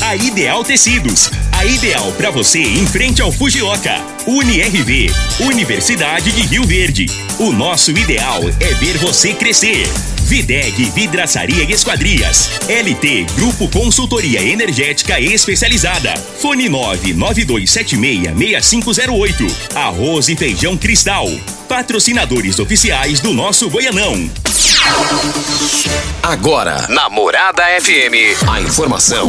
A Ideal Tecidos. A ideal para você em frente ao Fujioka. UniRV. Universidade de Rio Verde. O nosso ideal é ver você crescer. Videg Vidraçaria e Esquadrias. LT Grupo Consultoria Energética Especializada. Fone 992766508. Arroz e Feijão Cristal. Patrocinadores oficiais do nosso Goianão. Agora, Namorada FM, a informação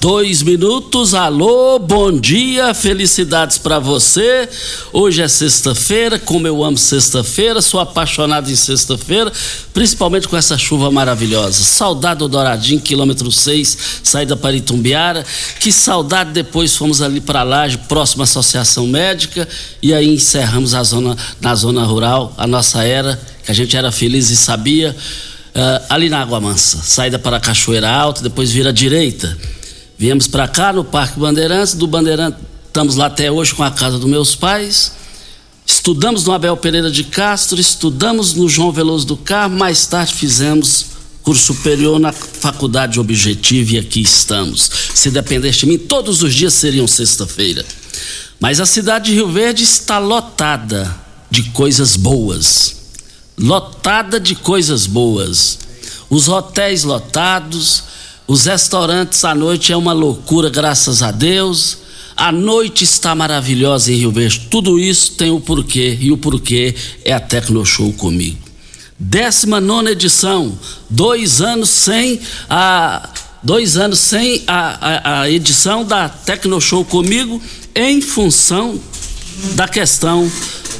dois minutos. Alô, bom dia, felicidades para você. Hoje é sexta-feira, como eu amo sexta-feira, sou apaixonado em sexta-feira, principalmente com essa chuva maravilhosa. Saudade do Douradinho, quilômetro 6, saída para Itumbiara. Que saudade depois fomos ali para Laje, próxima Associação Médica, e aí encerramos a zona, na zona rural, a nossa era, que a gente era feliz e sabia. Uh, ali na Água Mansa, saída para a Cachoeira Alta, depois vira direita. Viemos para cá no Parque Bandeirantes, do Bandeirantes estamos lá até hoje com a casa dos meus pais. Estudamos no Abel Pereira de Castro, estudamos no João Veloso do Carmo, mais tarde fizemos curso superior na Faculdade Objetivo e aqui estamos. Se dependesse de mim, todos os dias seriam sexta-feira. Mas a cidade de Rio Verde está lotada de coisas boas lotada de coisas boas. Os hotéis lotados, os restaurantes à noite é uma loucura, graças a Deus. A noite está maravilhosa em Rio Verde. Tudo isso tem o porquê, e o porquê é a Tecno Show comigo. 19 edição, dois anos sem a. Dois anos sem a, a, a edição da Tecno Show comigo, em função da questão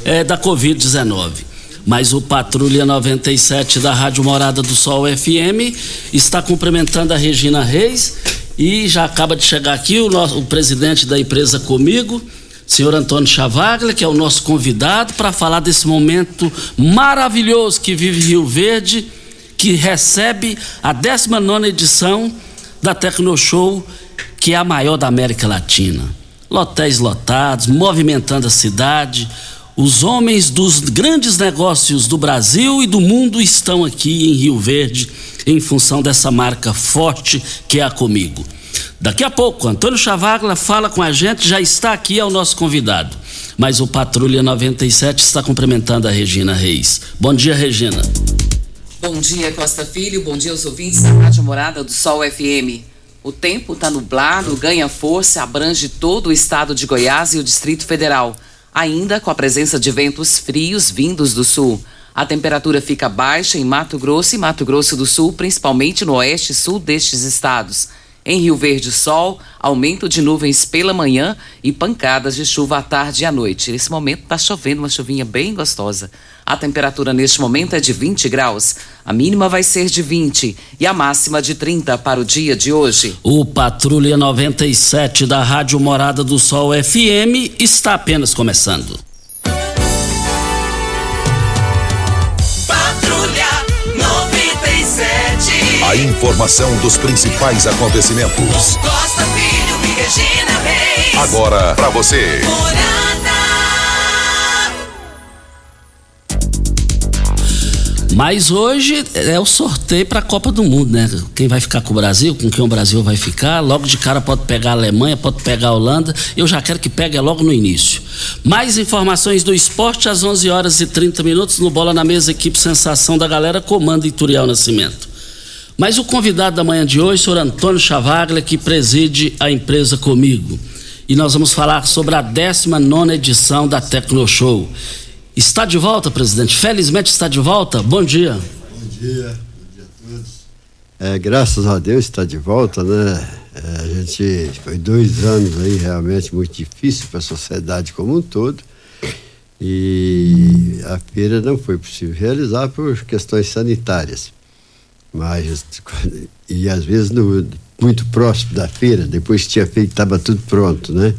é, da Covid-19 mas o Patrulha 97 da Rádio Morada do Sol FM está cumprimentando a Regina Reis e já acaba de chegar aqui o, nosso, o presidente da empresa comigo, senhor Antônio Chavaglia, que é o nosso convidado para falar desse momento maravilhoso que vive Rio Verde, que recebe a 19 edição da Tecno Show, que é a maior da América Latina. Lotéis lotados, movimentando a cidade, os homens dos grandes negócios do Brasil e do mundo estão aqui em Rio Verde em função dessa marca forte que é a Comigo. Daqui a pouco, Antônio Chavagla fala com a gente, já está aqui, é o nosso convidado. Mas o Patrulha 97 está cumprimentando a Regina Reis. Bom dia, Regina. Bom dia, Costa Filho. Bom dia aos ouvintes da Rádio Morada do Sol FM. O tempo está nublado, ganha força, abrange todo o estado de Goiás e o Distrito Federal ainda com a presença de ventos frios vindos do sul. A temperatura fica baixa em Mato Grosso e Mato Grosso do Sul, principalmente no oeste e sul destes estados. Em Rio Verde, sol, aumento de nuvens pela manhã e pancadas de chuva à tarde e à noite. Nesse momento está chovendo uma chuvinha bem gostosa. A temperatura neste momento é de 20 graus. A mínima vai ser de 20 e a máxima de 30 para o dia de hoje. O Patrulha 97 da Rádio Morada do Sol FM está apenas começando. A informação dos principais acontecimentos. Costa Filho e Regina Reis. Agora para você. Mas hoje é o sorteio para a Copa do Mundo, né? Quem vai ficar com o Brasil, com quem o Brasil vai ficar. Logo de cara pode pegar a Alemanha, pode pegar a Holanda. Eu já quero que pegue logo no início. Mais informações do esporte às 11 horas e 30 minutos no Bola na Mesa, equipe Sensação da Galera, comando Ituriel Nascimento. Mas o convidado da manhã de hoje, o senhor Antônio Chavaglia, que preside a empresa comigo. E nós vamos falar sobre a 19 edição da Tecno Show. Está de volta, presidente? Felizmente está de volta. Bom dia. Bom dia, bom dia a todos. É, graças a Deus está de volta, né? É, a gente foi dois anos aí realmente muito difícil para a sociedade como um todo e a feira não foi possível realizar por questões sanitárias. Mas, e às vezes no, muito próximo da feira, depois tinha feito, estava tudo pronto, né?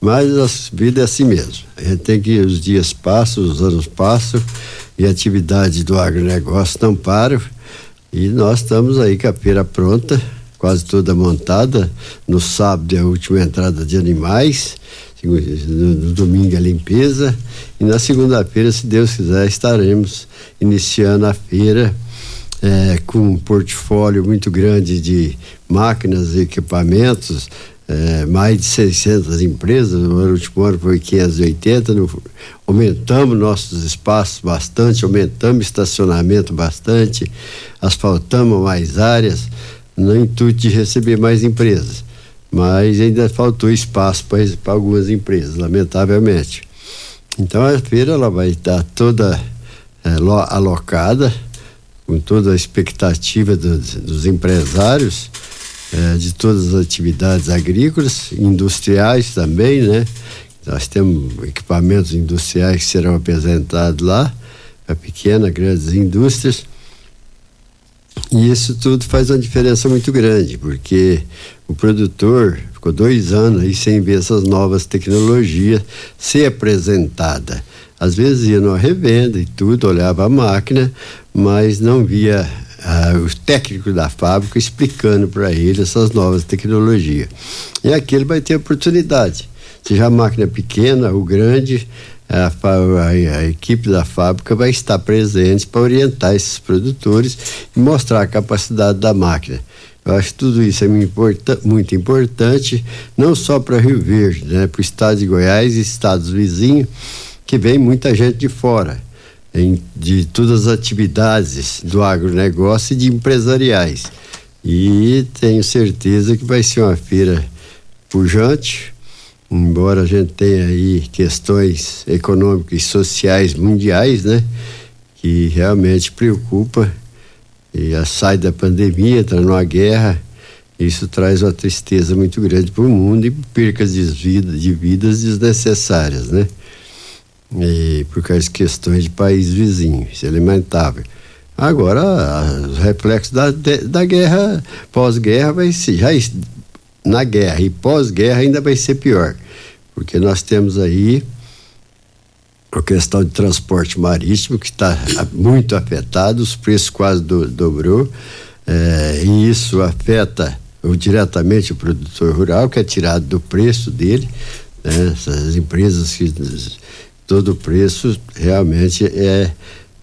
Mas a vida é assim mesmo. A gente tem que, os dias passam, os anos passam, e a atividade do agronegócio não para. E nós estamos aí com a feira pronta, quase toda montada. No sábado é a última entrada de animais, no, domingo a limpeza. E na segunda-feira, se Deus quiser, estaremos iniciando a feira é, com um portfólio muito grande de máquinas e equipamentos, é, mais de 600 empresas, no último ano foi 580, no, aumentamos nossos espaços bastante, aumentamos estacionamento bastante, asfaltamos mais áreas, no intuito de receber mais empresas. Mas ainda faltou espaço para algumas empresas, lamentavelmente. Então a feira ela vai estar toda é, alocada, com toda a expectativa dos, dos empresários é, de todas as atividades agrícolas, industriais também, né? Nós temos equipamentos industriais que serão apresentados lá, para pequenas, grandes indústrias. E isso tudo faz uma diferença muito grande, porque o produtor ficou dois anos aí sem ver essas novas tecnologias ser apresentada. Às vezes ia numa revenda e tudo, olhava a máquina, mas não via ah, os técnicos da fábrica explicando para ele essas novas tecnologias. E aqui ele vai ter oportunidade. Seja a máquina pequena ou grande, a, a, a, equipe da fábrica vai estar presente para orientar esses produtores e mostrar a capacidade da máquina. Eu acho que tudo isso é muito importante, não só para Rio Verde, né, para o estado de Goiás e estados vizinhos, que vem muita gente de fora em, de todas as atividades do agronegócio e de empresariais. E tenho certeza que vai ser uma feira pujante, embora a gente tenha aí questões econômicas e sociais mundiais, né? Que realmente preocupa. E a sai da pandemia, entra numa guerra, isso traz uma tristeza muito grande para o mundo e percas de, vida, de vidas desnecessárias, né? E por causa de questões de país vizinho, isso é lamentável. Agora, os reflexos da, da guerra, pós-guerra, vai ser, já na guerra e pós-guerra ainda vai ser pior, porque nós temos aí a questão de transporte marítimo que está muito afetado, os preços quase do, dobrou, é, e isso afeta diretamente o produtor rural, que é tirado do preço dele, né, essas empresas que todo o preço realmente é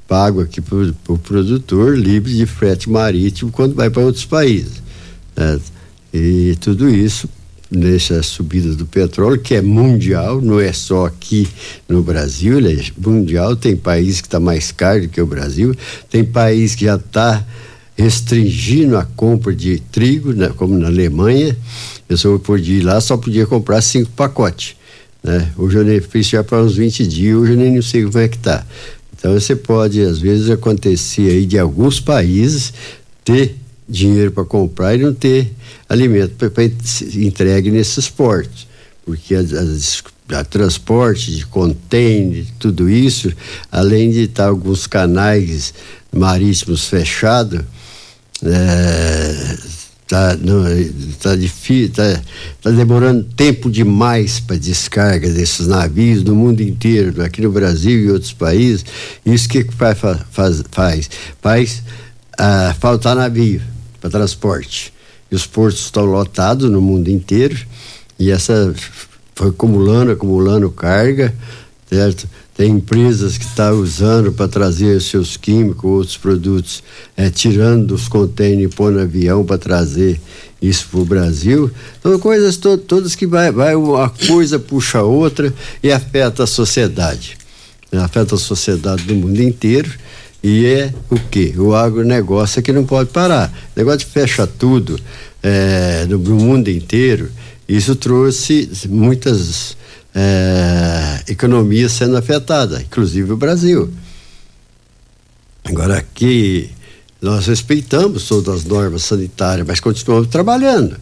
pago aqui para o pro produtor livre de frete marítimo quando vai para outros países. Né? E tudo isso nessa subida do petróleo, que é mundial, não é só aqui no Brasil, ele é mundial, tem país que está mais caro do que o Brasil, tem país que já está restringindo a compra de trigo, né, como na Alemanha, eu só podia ir lá, só podia comprar cinco pacotes. Né? Hoje eu fiz já para uns 20 dias, hoje eu nem sei como é que tá. Então você pode, às vezes, acontecer aí de alguns países ter dinheiro para comprar e não ter alimento para entregue nesses portos. Porque a, a, transporte de container, tudo isso, além de estar tá alguns canais marítimos fechados, é, tá, não, tá difícil, tá, tá demorando tempo demais para descarga desses navios no mundo inteiro, aqui no Brasil e outros países. Isso que faz faz faz, faz ah, faltar navio para transporte. E os portos estão lotados no mundo inteiro e essa foi acumulando, acumulando carga certo? Tem empresas que estão tá usando para trazer seus químicos, outros produtos, é, tirando os contêineres e no avião para trazer isso para o Brasil. São coisas to todas que vai, vai, uma coisa puxa a outra e afeta a sociedade. Afeta a sociedade do mundo inteiro. E é o que? O agronegócio é que não pode parar. O negócio de fecha tudo é, no, no mundo inteiro, isso trouxe muitas é, economia sendo afetada, inclusive o Brasil. Agora aqui nós respeitamos todas as normas sanitárias, mas continuamos trabalhando.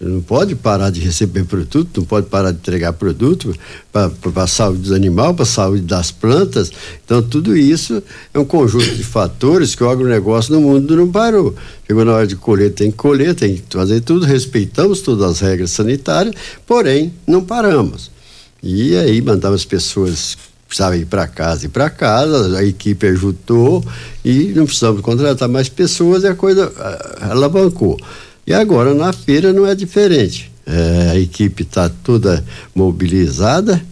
Não pode parar de receber produto, não pode parar de entregar produto para a saúde dos animais, para a saúde das plantas. Então, tudo isso é um conjunto de fatores que o agronegócio no mundo não parou. Chegou na hora de colher, tem que colher, tem que fazer tudo, respeitamos todas as regras sanitárias, porém, não paramos. E aí mandava as pessoas precisavam ir para casa e para casa, a equipe ajudou e não precisamos contratar mais pessoas e a coisa uh, alavancou. E agora na feira não é diferente. É, a equipe está toda mobilizada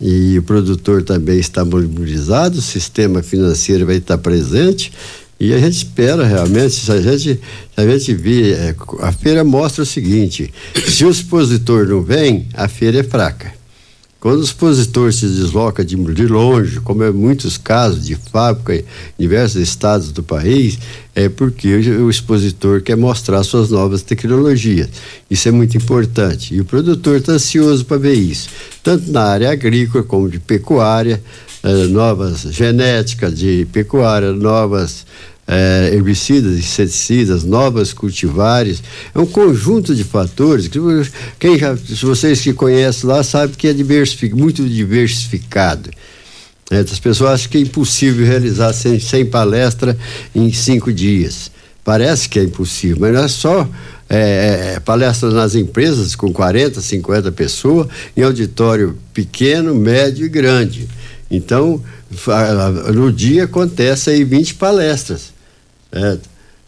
e o produtor também está mobilizado, o sistema financeiro vai estar presente e a gente espera realmente, se a gente, se a gente vir, é, a feira mostra o seguinte, se o expositor não vem, a feira é fraca. Quando o expositor se desloca de, de longe, como é muitos casos de fábrica em diversos estados do país, é porque o, o expositor quer mostrar suas novas tecnologias. Isso é muito importante. E o produtor está ansioso para ver isso, tanto na área agrícola como de pecuária, eh, novas genéticas de pecuária, novas é, herbicidas, inseticidas, novas cultivares, é um conjunto de fatores que quem já, se vocês que conhecem lá sabem que é diversific, muito diversificado. É, as pessoas acham que é impossível realizar sem, sem palestra em cinco dias. Parece que é impossível, mas não é só é, é palestras nas empresas com 40, 50 pessoas, em auditório pequeno, médio e grande. Então, no dia acontece aí 20 palestras. É,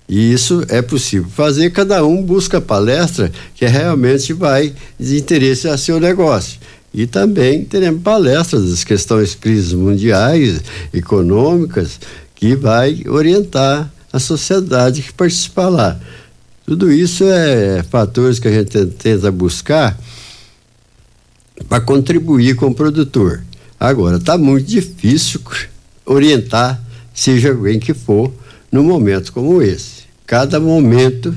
e isso é possível fazer, cada um busca palestra que realmente vai de interesse a seu negócio. E também teremos palestras das questões crises mundiais, econômicas, que vai orientar a sociedade que participa lá. Tudo isso é fatores que a gente tenta buscar para contribuir com o produtor. Agora, está muito difícil orientar, seja bem que for, num momento como esse. Cada momento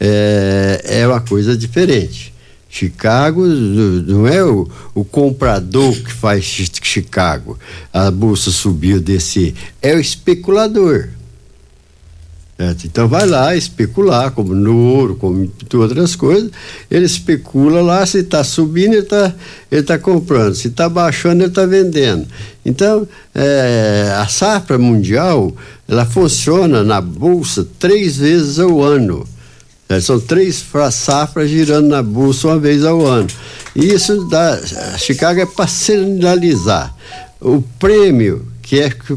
é, é uma coisa diferente. Chicago não é o, o, comprador que faz Chicago, a bolsa subiu, descer, é o especulador. Certo? Então vai lá especular, como no ouro, como em outras coisas, ele especula lá, se está subindo, ele está ele tá comprando, se está baixando, ele está vendendo. Então, é, a safra mundial, ela funciona na bolsa três vezes ao ano. É, são três safras girando na bolsa uma vez ao ano. E isso dá, Chicago é para sinalizar o prêmio que é que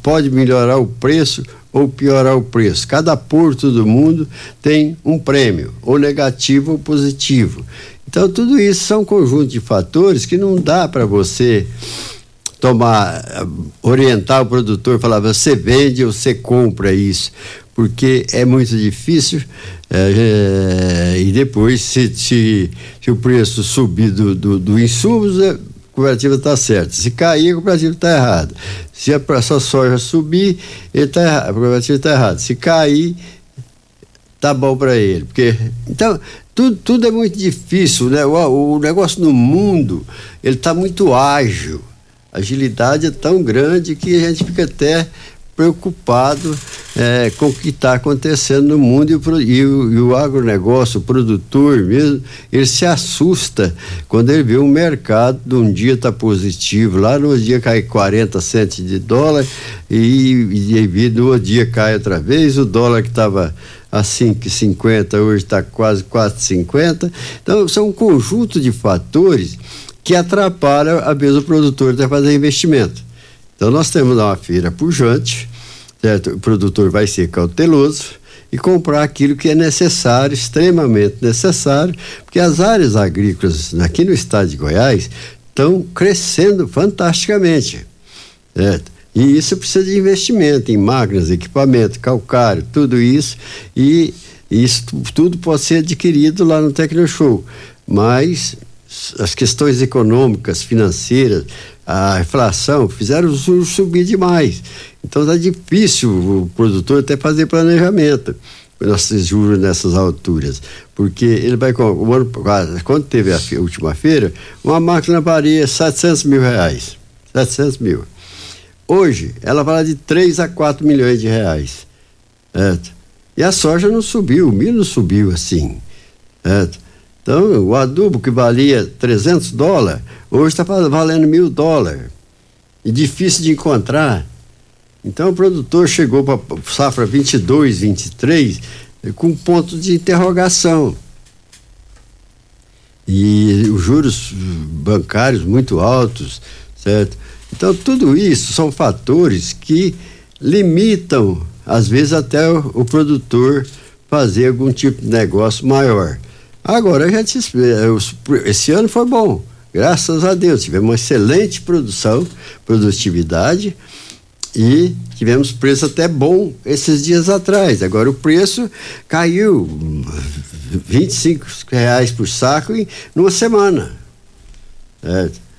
pode melhorar o preço ou piorar o preço. Cada porto do mundo tem um prêmio, ou negativo ou positivo. Então, tudo isso são um conjunto de fatores que não dá para você tomar, orientar o produtor, falar, você vende ou você compra isso, porque é muito difícil. É, e depois, se, se, se, o preço subir do, do, do insumos, cooperativa está certa. Se cair, a cooperativa está errada. Se a, essa soja subir, ele tá errado, a cooperativa está errada. Se cair, tá bom para ele. Porque, então, tudo, tudo é muito difícil, né? O, o negócio no mundo, ele está muito ágil. A agilidade é tão grande que a gente fica até preocupado é, com o que está acontecendo no mundo e o, e, o, e o agronegócio, o produtor mesmo, ele se assusta quando ele vê o mercado de um dia está positivo, lá no dia cai 40 centos de dólar e, e, no outro dia cai outra vez, o dólar que estava a 5,50 hoje está quase 4,50. Então, são um conjunto de fatores que atrapalham a vez o produtor de fazer investimento. Então nós temos uma feira pujante, certo? O produtor vai ser cauteloso e comprar aquilo que é necessário, extremamente necessário, porque as áreas agrícolas aqui no estado de Goiás estão crescendo fantasticamente. Certo? E isso precisa de investimento em máquinas, equipamento, calcário, tudo isso. E isso tudo pode ser adquirido lá no Tecnoshow. Mas as questões econômicas, financeiras, a inflação fizeram os juros subir demais. Então está difícil o produtor até fazer planejamento nossos juros nessas alturas, porque ele vai o ano quando teve a última feira, uma máquina valia 700 mil reais, 700 mil. Hoje ela vale de 3 a 4 milhões de reais, certo? E a soja não subiu, o milho não subiu assim, certo? Então, o adubo que valia 300 dólares, hoje está valendo mil dólares. E difícil de encontrar. Então, o produtor chegou para safra 22, 23, com ponto de interrogação. E os juros bancários muito altos, certo? Então, tudo isso são fatores que limitam, às vezes, até o, o produtor fazer algum tipo de negócio maior. Agora, a gente, esse ano foi bom, graças a Deus. Tivemos uma excelente produção, produtividade e tivemos preço até bom esses dias atrás. Agora o preço caiu 25 reais por saco em numa semana.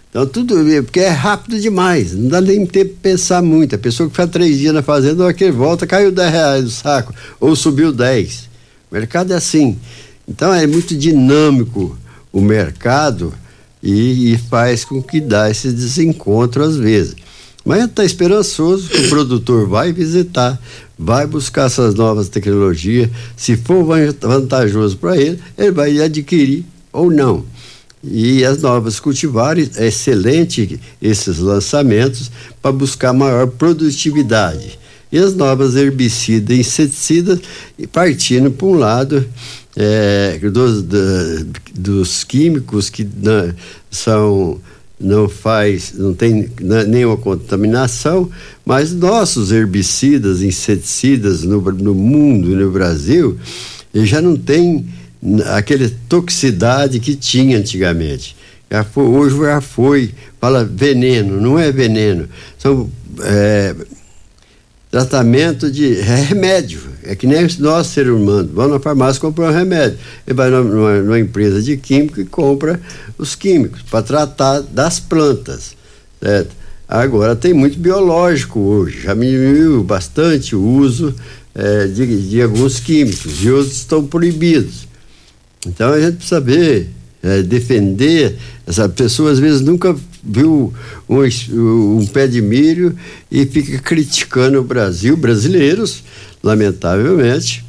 Então tudo, porque é rápido demais, não dá nem tempo de pensar muito. A pessoa que faz três dias na fazenda, que volta, caiu 10 reais do saco, ou subiu 10. O mercado é assim. Então é muito dinâmico o mercado e, e faz com que dá esse desencontro às vezes. Mas está esperançoso que o produtor vai visitar, vai buscar essas novas tecnologias. Se for vantajoso para ele, ele vai adquirir ou não. E as novas cultivares, é excelente esses lançamentos para buscar maior produtividade. E as novas herbicidas e inseticidas partindo para um lado é, dos, da, dos químicos que na, são não faz, não tem nenhuma contaminação, mas nossos herbicidas, inseticidas no, no mundo no Brasil já não tem aquela toxicidade que tinha antigamente. Já foi, hoje já foi, fala veneno, não é veneno, são é, tratamento de remédio. É que nem nós, ser humano, vamos na farmácia comprar um remédio. Ele vai numa, numa empresa de químico e compra os químicos para tratar das plantas. Certo? Agora tem muito biológico hoje, já diminuiu bastante o uso é, de, de, alguns químicos e outros estão proibidos. Então a gente precisa ver, é, defender. Essa pessoa às vezes nunca viu um, um pé de milho e fica criticando o Brasil, brasileiros, lamentavelmente,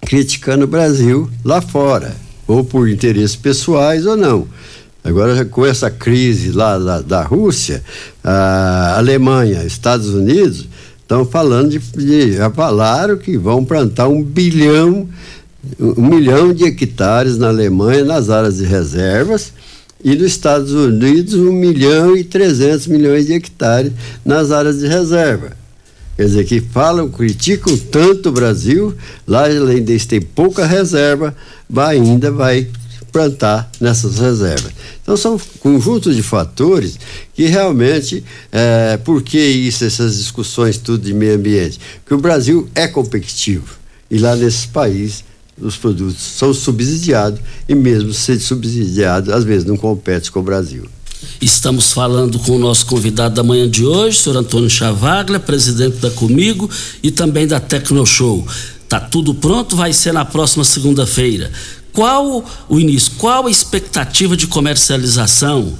criticando o Brasil lá fora, ou por interesses pessoais ou não. Agora, com essa crise lá da, da Rússia, a Alemanha, Estados Unidos, estão falando de, de, Já falaram que vão plantar um bilhão, um milhão de hectares na Alemanha, nas áreas de reservas, e nos Estados Unidos 1 milhão e 300 milhões de hectares nas áreas de reserva. Quer dizer, que falam, criticam tanto o Brasil, lá além disso tem pouca reserva, vai, ainda vai plantar nessas reservas. Então são conjuntos de fatores que realmente, é, por que isso, essas discussões tudo de meio ambiente? Porque o Brasil é competitivo e lá nesse país os produtos são subsidiados e mesmo sendo subsidiados, às vezes não compete com o Brasil. Estamos falando com o nosso convidado da manhã de hoje, senhor Antônio Chavaglia, presidente da Comigo e também da Tecnoshow. Tá tudo pronto, vai ser na próxima segunda-feira. Qual o início? Qual a expectativa de comercialização?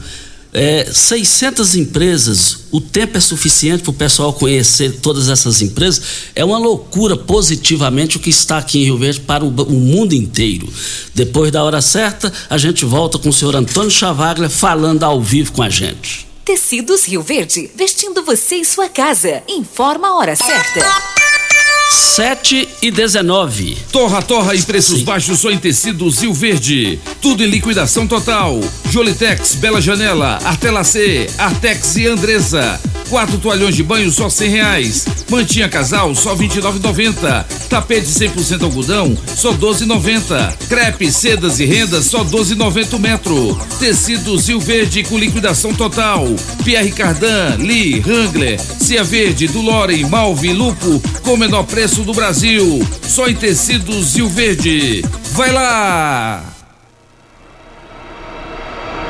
É, 600 empresas, o tempo é suficiente para o pessoal conhecer todas essas empresas. É uma loucura positivamente o que está aqui em Rio Verde para o, o mundo inteiro. Depois da hora certa, a gente volta com o senhor Antônio Chavaglia falando ao vivo com a gente. Tecidos Rio Verde, vestindo você e sua casa. Informa a hora certa. 7 e 19. Torra, torra e preços Sim. baixos só em tecidos Rio Verde. Tudo em liquidação total. Jolitex, Bela Janela, Artelacê, Artex e Andresa. Quatro toalhões de banho só cem reais. Mantinha casal só vinte e nove noventa. Tapete 100% algodão só doze noventa. Crepe, sedas e rendas só doze noventa metro. Tecidos Rio Verde com liquidação total. Pierre Cardan, Lee, Wrangler, Cia Verde, Dulore, Malve, Lupo com menor preço do Brasil. Só em tecidos Rio Verde. Vai lá!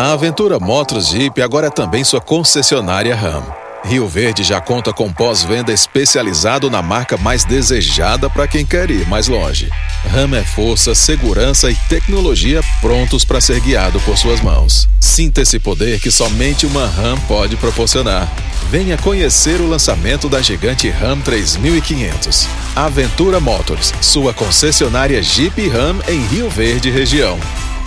A Aventura Motos Jeep agora é também sua concessionária RAM. Rio Verde já conta com pós-venda especializado na marca mais desejada para quem quer ir mais longe. RAM é força, segurança e tecnologia prontos para ser guiado por suas mãos. Sinta esse poder que somente uma RAM pode proporcionar. Venha conhecer o lançamento da gigante RAM 3500. Aventura Motors, sua concessionária Jeep RAM em Rio Verde região.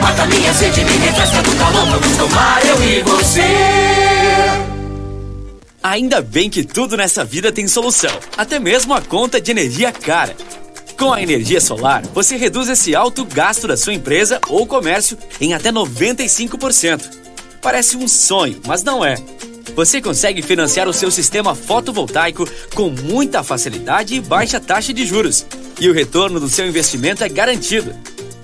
Mata minha sede, me refresca do calor. Vamos tomar eu e você. Ainda bem que tudo nessa vida tem solução, até mesmo a conta de energia cara. Com a energia solar, você reduz esse alto gasto da sua empresa ou comércio em até 95%. Parece um sonho, mas não é. Você consegue financiar o seu sistema fotovoltaico com muita facilidade e baixa taxa de juros. E o retorno do seu investimento é garantido.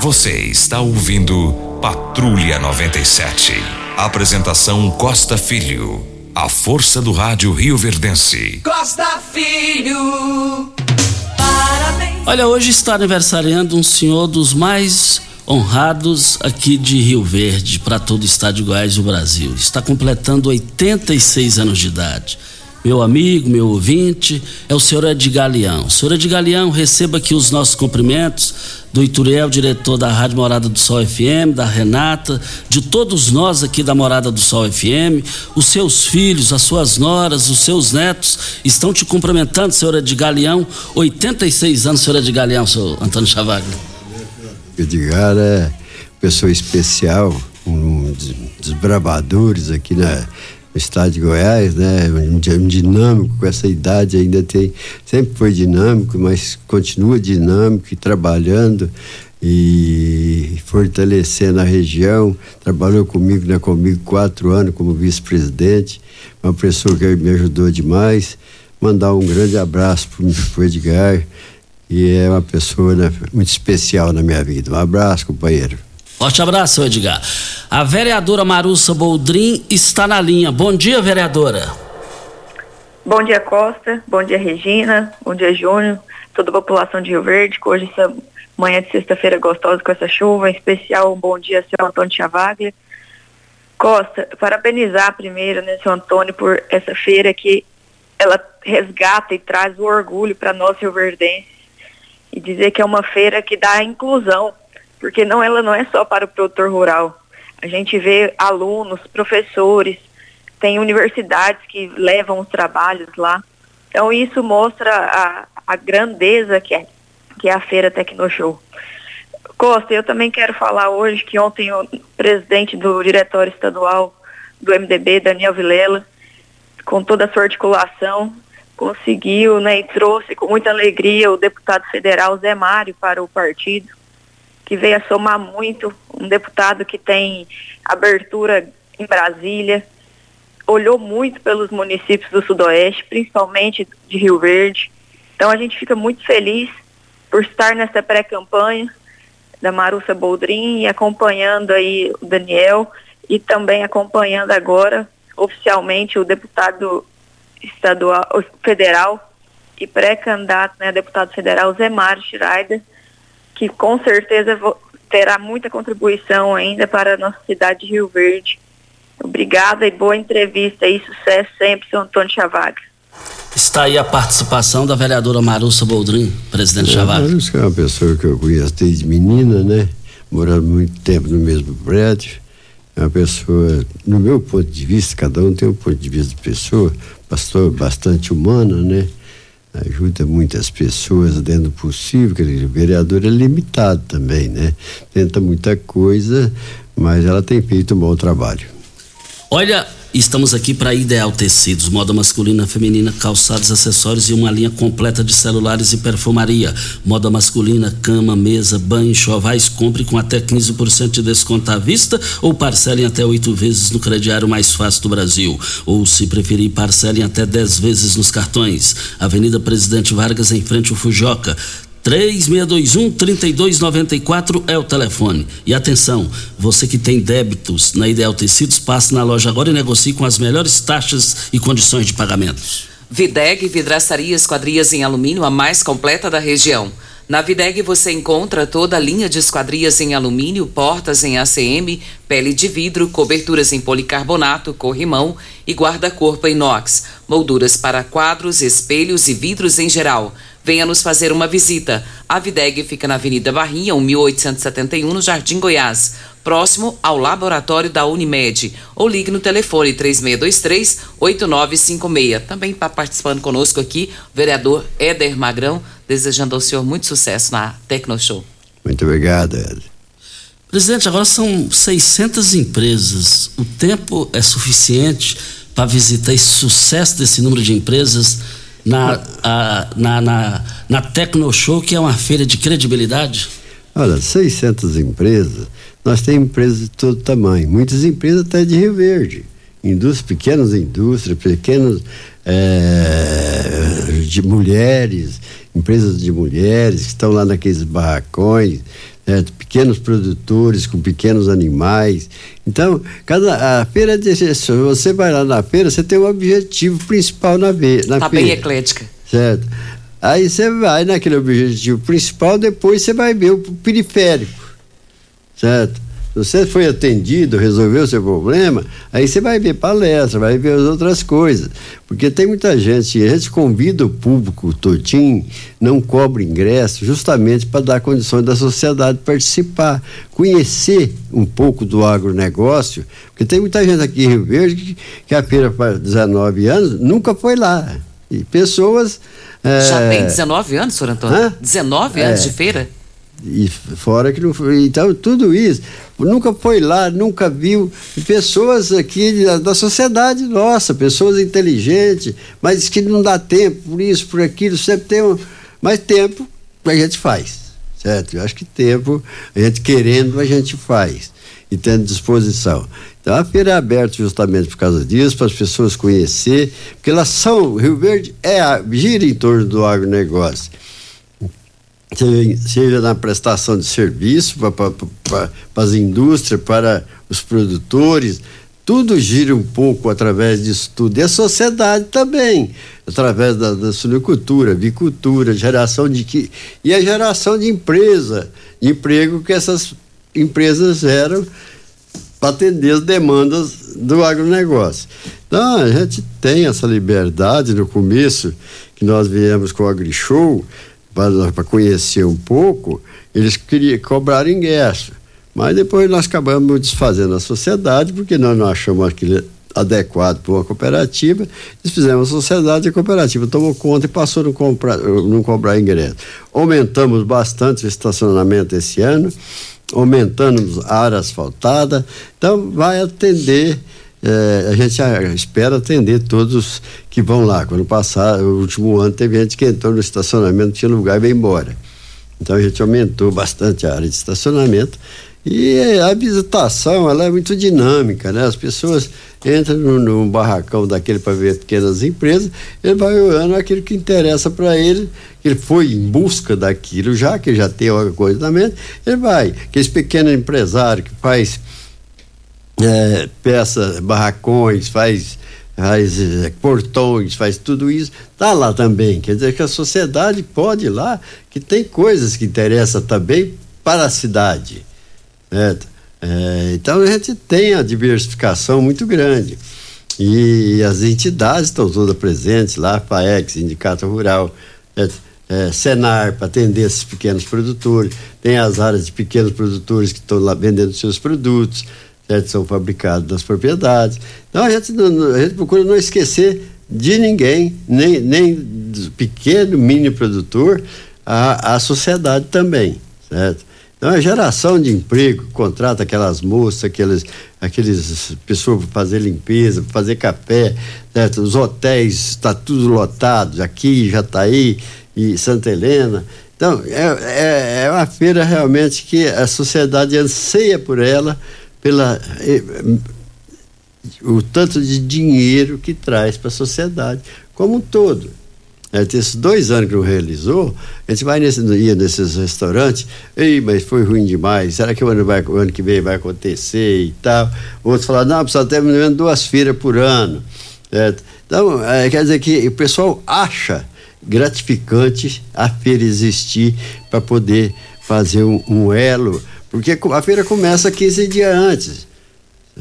Você está ouvindo Patrulha 97. Apresentação Costa Filho. A força do rádio Rio Verdense. Costa Filho. Parabéns. Olha, hoje está aniversariando um senhor dos mais honrados aqui de Rio Verde, para todo o estado de Goiás e o Brasil. Está completando 86 anos de idade. Meu amigo, meu ouvinte, é o senhor Edgar Leão. Senhor Edgar Leão, receba aqui os nossos cumprimentos do Ituriel, diretor da Rádio Morada do Sol FM, da Renata, de todos nós aqui da Morada do Sol FM, os seus filhos, as suas noras, os seus netos estão te cumprimentando, senhor Edgar Leão. 86 anos, senhor Edgar Leão, senhor Antônio Chavaglia. Edgar é pessoa especial, um dos bravadores aqui na estado de Goiás, né? Um, um, dinâmico com essa idade ainda tem, sempre foi dinâmico, mas continua dinâmico e trabalhando e fortalecendo a região. Trabalhou comigo, né? Comigo quatro anos como vice-presidente, uma pessoa que me ajudou demais. Mandar um grande abraço para o Edgar, e é uma pessoa né, muito especial na minha vida. Um abraço, companheiro. Forte abraço, Edgar. A vereadora Marussa Boldrin está na linha. Bom dia, vereadora. Bom dia, Costa. Bom dia, Regina. Bom dia, Júnior. Toda a população de Rio Verde. Hoje, essa manhã de sexta-feira gostosa com essa chuva. Em especial, um bom dia, seu Antônio Chavaglia. Costa, parabenizar primeiro, né, seu Antônio, por essa feira que ela resgata e traz o orgulho para nós rioverdenses. E dizer que é uma feira que dá inclusão porque não ela não é só para o produtor rural. A gente vê alunos, professores, tem universidades que levam os trabalhos lá. Então isso mostra a, a grandeza que é, que é a Feira Tecnoshow. Costa, eu também quero falar hoje que ontem o presidente do diretório estadual do MDB, Daniel Vilela, com toda a sua articulação, conseguiu né, e trouxe com muita alegria o deputado federal Zé Mário para o partido, que veio a somar muito, um deputado que tem abertura em Brasília, olhou muito pelos municípios do Sudoeste, principalmente de Rio Verde. Então a gente fica muito feliz por estar nessa pré-campanha da Marussa Boldrin e acompanhando aí o Daniel e também acompanhando agora oficialmente o deputado estadual, federal e pré-candidato, né, deputado federal Zé Mário Schreider, que com certeza terá muita contribuição ainda para a nossa cidade de Rio Verde. Obrigada e boa entrevista e sucesso sempre, seu Antônio Chavaga. Está aí a participação da vereadora Marussa Boldrin, presidente é, Chavaga. Marussa é uma pessoa que eu conheço desde menina, né? Morando muito tempo no mesmo prédio. É uma pessoa, no meu ponto de vista, cada um tem um ponto de vista de pessoa, pastor bastante humana, né? Ajuda muitas pessoas dentro do possível, que o vereador é limitado também, né? Tenta muita coisa, mas ela tem feito um bom trabalho. Olha, estamos aqui para Ideal Tecidos, moda masculina, feminina, calçados, acessórios e uma linha completa de celulares e perfumaria. Moda masculina, cama, mesa, banho, chovais, compre com até 15% de desconto à vista ou parcelem até oito vezes no crediário mais fácil do Brasil. Ou, se preferir, parcelem até 10 vezes nos cartões. Avenida Presidente Vargas, em frente ao Fujoca. 3621-3294 é o telefone. E atenção, você que tem débitos na Ideal Tecidos, passe na loja agora e negocie com as melhores taxas e condições de pagamento. Videg Vidraçaria Esquadrias em Alumínio, a mais completa da região. Na Videg você encontra toda a linha de esquadrias em alumínio, portas em ACM, pele de vidro, coberturas em policarbonato, corrimão e guarda-corpo inox, molduras para quadros, espelhos e vidros em geral. Venha nos fazer uma visita. A Videg fica na Avenida Barrinha, 1871, no Jardim Goiás, próximo ao laboratório da Unimed. Ou ligue no telefone 3623-8956. Também está participando conosco aqui o vereador Éder Magrão, desejando ao senhor muito sucesso na Tecnoshow. Muito obrigado, Éder. Presidente, agora são 600 empresas. O tempo é suficiente para visitar esse sucesso desse número de empresas? Na, a, na, na, na Tecnoshow, que é uma feira de credibilidade? Olha, 600 empresas, nós temos empresas de todo tamanho, muitas empresas até de Rio Verde, indústrias, pequenas indústrias, pequenas é, de mulheres, empresas de mulheres que estão lá naqueles barracões, é, pequenos produtores com pequenos animais. Então, cada a feira de você vai lá na feira, você tem um objetivo principal na, ve, na tá feira. bem eclética. Certo. Aí você vai naquele objetivo principal, depois você vai ver o periférico. Certo? Você foi atendido, resolveu o seu problema, aí você vai ver palestra, vai ver as outras coisas. Porque tem muita gente, a gente convida o público todinho, não cobra ingresso, justamente para dar condições da sociedade participar, conhecer um pouco do agronegócio, porque tem muita gente aqui em Rio Verde que, que a feira faz 19 anos, nunca foi lá. E pessoas. Já é... tem 19 anos, senhor Antônio? Hã? 19 anos é. de feira? E fora que não foi. Então, tudo isso. Nunca foi lá, nunca viu. Pessoas aqui da, da sociedade nossa, pessoas inteligentes, mas que não dá tempo por isso, por aquilo, sempre tem um. Mas tempo a gente faz, certo? Eu acho que tempo, a gente querendo, a gente faz. E tendo disposição. Então a feira é aberta justamente por causa disso, para as pessoas conhecer, porque elas são, Rio Verde é, gira em torno do agronegócio seja na prestação de serviço para as indústrias, para os produtores, tudo gira um pouco através disso tudo. E a sociedade também, através da, da suinocultura, avicultura, geração de que e a geração de empresa, de emprego que essas empresas geram para atender as demandas do agronegócio. Então, a gente tem essa liberdade no começo, que nós viemos com o AgriShow, para conhecer um pouco, eles queriam cobrar ingresso. Mas depois nós acabamos desfazendo a sociedade, porque nós não achamos aquilo adequado para uma cooperativa, eles fizemos a sociedade e a cooperativa tomou conta e passou a não, comprar, não cobrar ingresso. Aumentamos bastante o estacionamento esse ano, aumentamos a área asfaltada, então vai atender é, a gente espera atender todos que vão lá. Quando passar, o último ano teve gente que entrou no estacionamento, tinha lugar e veio embora. Então a gente aumentou bastante a área de estacionamento e a visitação ela é muito dinâmica, né? As pessoas entram num, num barracão daquele para ver pequenas empresas, ele vai olhando aquilo que interessa para ele, ele foi em busca daquilo já, que já tem alguma coisa na mente, ele vai. Aqueles pequenos empresários que faz é, peça, barracões, faz, faz é, portões, faz tudo isso, tá lá também. Quer dizer que a sociedade pode ir lá, que tem coisas que interessam também para a cidade. Certo? É, então a gente tem a diversificação muito grande. E as entidades estão todas presentes lá, FAEX, Sindicato Rural, é, é, Senar, para atender esses pequenos produtores, tem as áreas de pequenos produtores que estão lá vendendo seus produtos, certo? são fabricados nas propriedades. Então a gente, a gente procura não esquecer de ninguém, nem, nem do pequeno, mini produtor, a, a sociedade também, certo? Então, a geração de emprego, contrata aquelas moças, aqueles, aqueles pessoas para fazer limpeza, para fazer café, certo? os hotéis, está tudo lotado, aqui, Jataí e Santa Helena. Então, é, é, é uma feira realmente que a sociedade anseia por ela, pela eh, o tanto de dinheiro que traz para a sociedade como um todo. É, esses dois anos que não realizou, a gente vai nesse, ia nesses restaurantes, ei, mas foi ruim demais, será que o ano, vai, o ano que vem vai acontecer e tal? Outros falaram, não, precisa ter menos duas feiras por ano. Certo? Então, é, quer dizer que o pessoal acha gratificante a feira existir para poder fazer um, um elo, porque a feira começa 15 dias antes,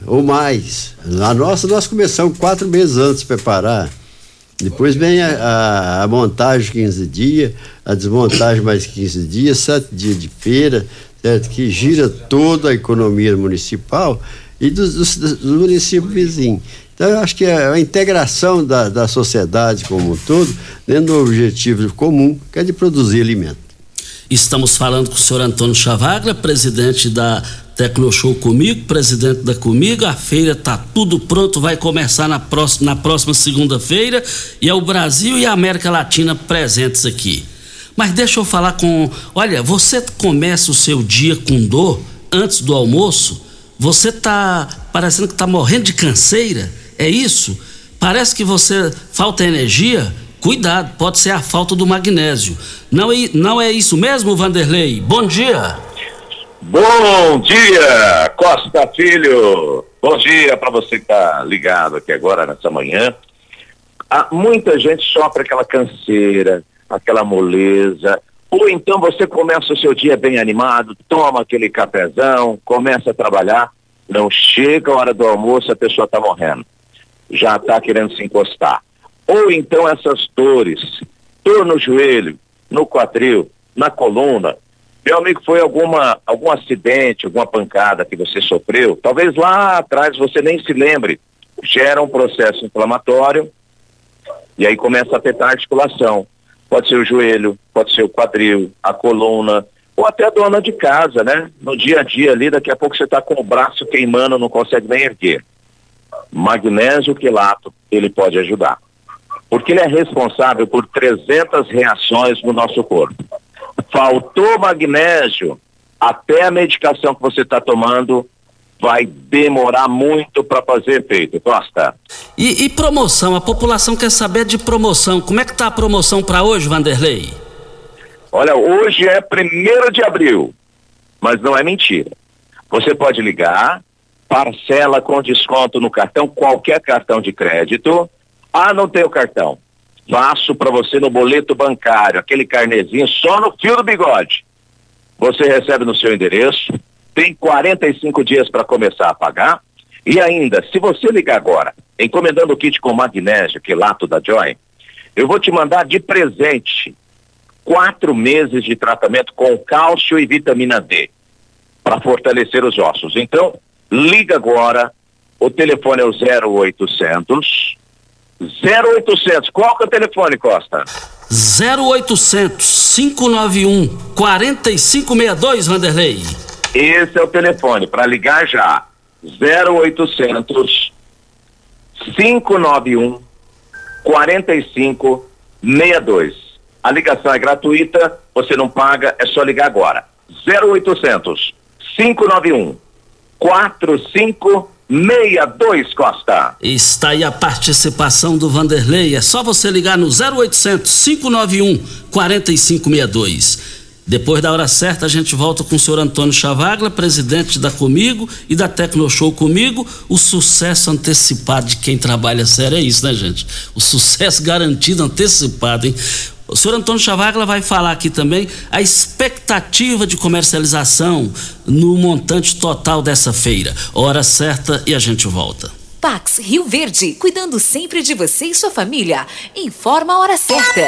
ou mais. A nossa, nós começamos quatro meses antes de preparar. Depois vem a, a, a, montagem 15 dias, a desmontagem mais 15 dias, sete dias de feira, certo? que gira toda a economia municipal e dos, dos, dos municípios vizinhos. Então, eu acho que é a integração da, da sociedade como um todo, dentro do objetivo comum, que é de produzir alimento. Estamos falando com o senhor Antônio Chavaglia, presidente da Tecnoshow comigo, presidente da Comigo. A feira tá tudo pronto, vai começar na próxima, na próxima segunda-feira e é o Brasil e a América Latina presentes aqui. Mas deixa eu falar com. Olha, você começa o seu dia com dor antes do almoço? Você tá parecendo que tá morrendo de canseira? É isso? Parece que você falta energia? Cuidado, pode ser a falta do magnésio. Não é, não é isso mesmo, Vanderlei? Bom dia. Bom dia, Costa Filho. Bom dia para você que está ligado aqui agora nessa manhã. Há muita gente sofre aquela canseira, aquela moleza. Ou então você começa o seu dia bem animado, toma aquele cafezão, começa a trabalhar, não chega a hora do almoço, a pessoa está morrendo. Já está querendo se encostar. Ou então essas dores, dor no joelho, no quadril, na coluna, meu amigo, foi alguma, algum acidente, alguma pancada que você sofreu, talvez lá atrás você nem se lembre, gera um processo inflamatório e aí começa a afetar a articulação. Pode ser o joelho, pode ser o quadril, a coluna, ou até a dona de casa, né? No dia a dia ali, daqui a pouco você está com o braço queimando, não consegue nem erguer. Magnésio quelato, ele pode ajudar. Porque ele é responsável por 300 reações no nosso corpo faltou magnésio, até a medicação que você está tomando vai demorar muito para fazer efeito, Costa. E, e, promoção? A população quer saber de promoção. Como é que tá a promoção para hoje, Vanderlei? Olha, hoje é primeiro de abril, mas não é mentira. Você pode ligar, parcela com desconto no cartão, qualquer cartão de crédito. Ah, não tem o cartão faço para você no boleto bancário, aquele carnezinho só no fio do bigode. Você recebe no seu endereço, tem 45 dias para começar a pagar. E ainda, se você ligar agora, encomendando o kit com magnésio, quelato da Joy, eu vou te mandar de presente quatro meses de tratamento com cálcio e vitamina D para fortalecer os ossos. Então, liga agora, o telefone é o 0800 0800. Qual que é o telefone, Costa? 0800 591 4562, Vanderlei. Esse é o telefone para ligar já. 0800 591 4562. A ligação é gratuita, você não paga, é só ligar agora. 0800 591 4562 Costa. Está aí a participação do Vanderlei. É só você ligar no 0800 591 4562. Depois da hora certa, a gente volta com o senhor Antônio Chavagla, presidente da Comigo e da Tecnoshow Comigo. O sucesso antecipado de quem trabalha sério é isso, né, gente? O sucesso garantido antecipado, hein? O senhor Antônio Chavagla vai falar aqui também a expectativa de comercialização no montante total dessa feira. Hora certa e a gente volta. Pax Rio Verde, cuidando sempre de você e sua família. Informa a hora certa.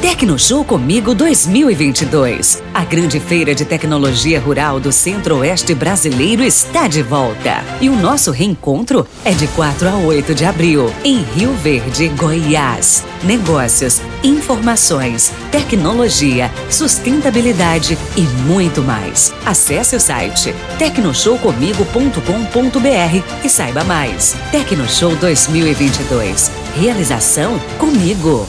Tecnoshow Comigo 2022. A grande feira de tecnologia rural do Centro-Oeste brasileiro está de volta. E o nosso reencontro é de 4 a 8 de abril, em Rio Verde, Goiás. Negócios, informações, tecnologia, sustentabilidade e muito mais. Acesse o site tecnoshowcomigo.com.br e saiba mais. Tecnoshow 2022. Realização comigo.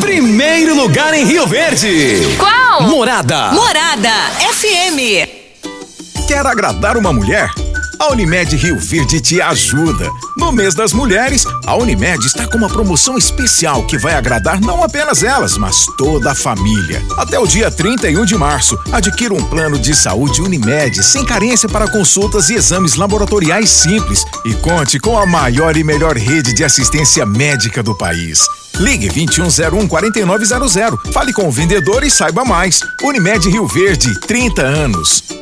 Primeiro lugar em Rio Verde. Qual? Morada. Morada FM. Quer agradar uma mulher? A Unimed Rio Verde te ajuda. No mês das mulheres, a Unimed está com uma promoção especial que vai agradar não apenas elas, mas toda a família. Até o dia 31 de março, adquira um plano de saúde Unimed sem carência para consultas e exames laboratoriais simples e conte com a maior e melhor rede de assistência médica do país. Ligue 2101 4900. Fale com o vendedor e saiba mais. Unimed Rio Verde, 30 anos.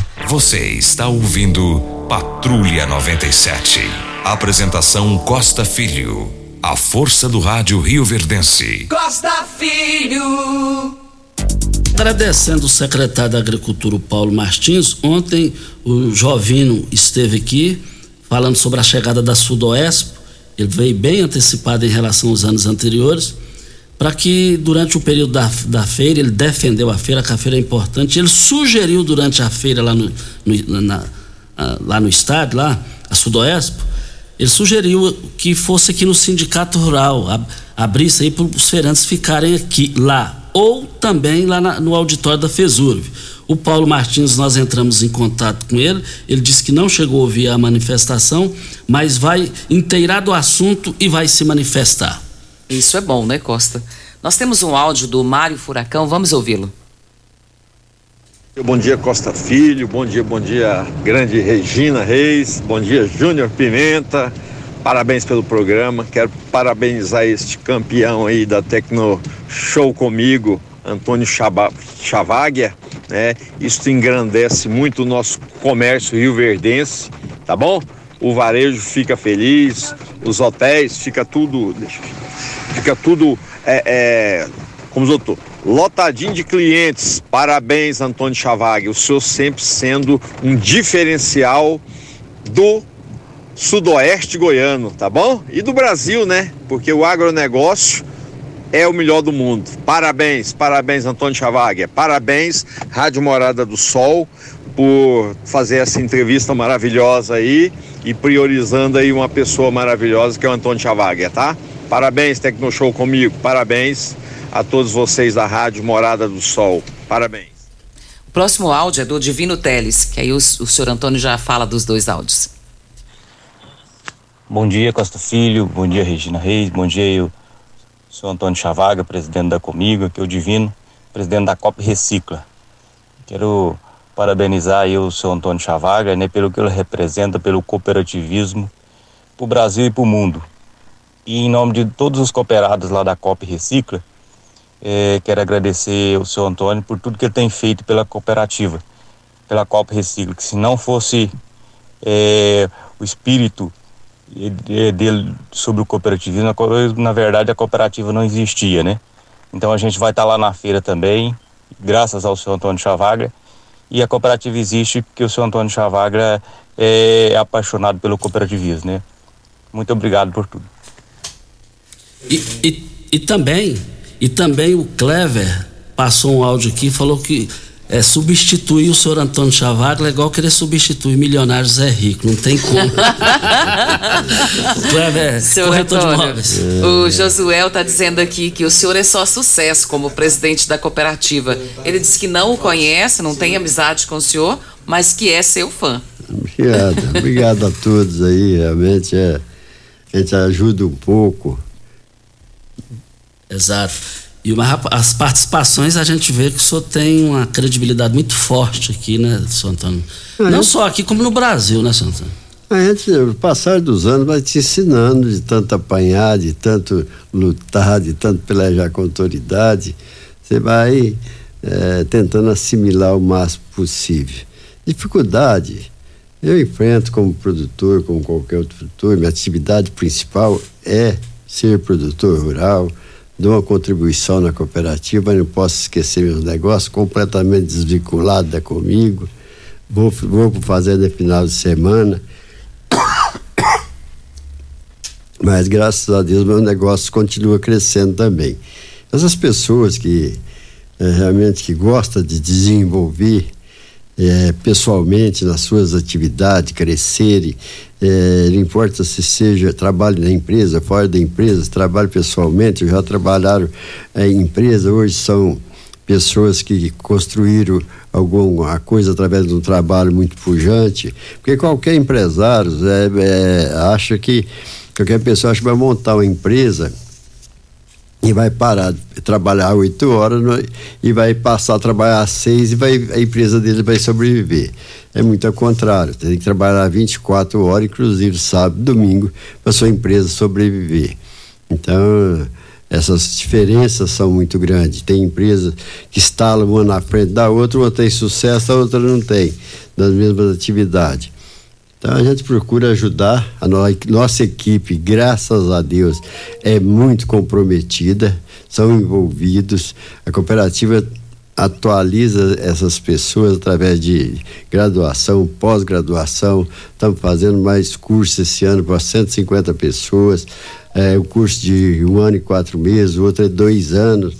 Você está ouvindo Patrulha 97. Apresentação Costa Filho. A força do rádio Rio Verdense. Costa Filho. Agradecendo o secretário da Agricultura, o Paulo Martins. Ontem o Jovino esteve aqui falando sobre a chegada da Sudoesp. Ele veio bem antecipado em relação aos anos anteriores, para que durante o período da, da feira, ele defendeu a feira, que a feira é importante. Ele sugeriu durante a feira lá no, no na, lá no estádio, lá, a Sudoesp, ele sugeriu que fosse aqui no Sindicato Rural, ab, abrisse aí para os feirantes ficarem aqui, lá, ou também lá na, no auditório da FESURV. O Paulo Martins, nós entramos em contato com ele, ele disse que não chegou a ouvir a manifestação, mas vai inteirar do assunto e vai se manifestar. Isso é bom, né, Costa? Nós temos um áudio do Mário Furacão, vamos ouvi-lo. Bom dia Costa Filho, bom dia, bom dia grande Regina Reis, bom dia Júnior Pimenta, parabéns pelo programa, quero parabenizar este campeão aí da Tecno Show comigo, Antônio Chavagia, né? Isso engrandece muito o nosso comércio rio-verdense, tá bom? O varejo fica feliz, os hotéis fica tudo, fica tudo, é, é, como doutor, lotadinho de clientes. Parabéns, Antônio Chavag. O senhor sempre sendo um diferencial do sudoeste goiano, tá bom? E do Brasil, né? Porque o agronegócio é o melhor do mundo. Parabéns, parabéns, Antônio Chavag. Parabéns, Rádio Morada do Sol, por fazer essa entrevista maravilhosa aí e priorizando aí uma pessoa maravilhosa que é o Antônio Chavag, tá? Parabéns, Tecno Show comigo. Parabéns a todos vocês da Rádio Morada do Sol. Parabéns. O próximo áudio é do Divino Teles, que aí o, o senhor Antônio já fala dos dois áudios. Bom dia, Costa Filho. Bom dia, Regina Reis. Bom dia, eu, senhor Antônio Chavaga, presidente da Comigo, aqui é o Divino, presidente da COP Recicla. Quero parabenizar aí o senhor Antônio Chavaga, né, pelo que ele representa, pelo cooperativismo para o Brasil e para o mundo. E em nome de todos os cooperados lá da COP Recicla, é, quero agradecer o seu Antônio por tudo que ele tem feito pela cooperativa, pela Copa Reciclo, que se não fosse é, o espírito dele sobre o cooperativismo, na verdade a cooperativa não existia, né? Então a gente vai estar tá lá na feira também, graças ao seu Antônio Chavagra, e a cooperativa existe porque o seu Antônio Chavagra é apaixonado pelo cooperativismo, né? Muito obrigado por tudo. E, e, e também e também o Clever passou um áudio aqui e falou que é, substituir o senhor Antônio Chavaglia é igual querer substituir milionários é rico, não tem como. Clever, Seu corretor Antônio, de imóveis. O Josuel está dizendo aqui que o senhor é só sucesso como presidente da cooperativa. Ele disse que não o conhece, não tem amizade com o senhor, mas que é seu fã. Obrigado, obrigado a todos aí, realmente é, a gente ajuda um pouco Exato. E uma, as participações a gente vê que o senhor tem uma credibilidade muito forte aqui, né, senhor Antônio? Ah, Não só aqui, como no Brasil, né, senhor Antônio? A gente, o passar dos anos vai te ensinando de tanto apanhar, de tanto lutar, de tanto pelejar com autoridade. Você vai é, tentando assimilar o máximo possível. Dificuldade, eu enfrento como produtor, como qualquer outro produtor. Minha atividade principal é ser produtor rural dou uma contribuição na cooperativa, não posso esquecer meus negócios, completamente desvinculado é comigo. Vou, vou fazer no final de semana. Mas graças a Deus meu negócio continua crescendo também. Essas pessoas que é, realmente que gostam de desenvolver é, pessoalmente nas suas atividades, crescerem. É, não importa se seja trabalho na empresa, fora da empresa, trabalho pessoalmente, já trabalharam em empresa, hoje são pessoas que construíram alguma coisa através de um trabalho muito pujante, porque qualquer empresário é, é, acha que qualquer pessoa acha que vai montar uma empresa e vai parar de trabalhar oito horas no, e vai passar a trabalhar seis e vai, a empresa dele vai sobreviver. É muito ao contrário, tem que trabalhar 24 horas, inclusive sábado e domingo, para sua empresa sobreviver. Então, essas diferenças são muito grandes. Tem empresas que instalam uma na frente da outra, uma tem sucesso, a outra não tem, nas mesmas atividades. Então a gente procura ajudar a no, nossa equipe, graças a Deus, é muito comprometida, são envolvidos. A cooperativa atualiza essas pessoas através de graduação, pós-graduação. Estamos fazendo mais cursos esse ano para 150 pessoas. É, o curso de um ano e quatro meses, o outro é dois anos.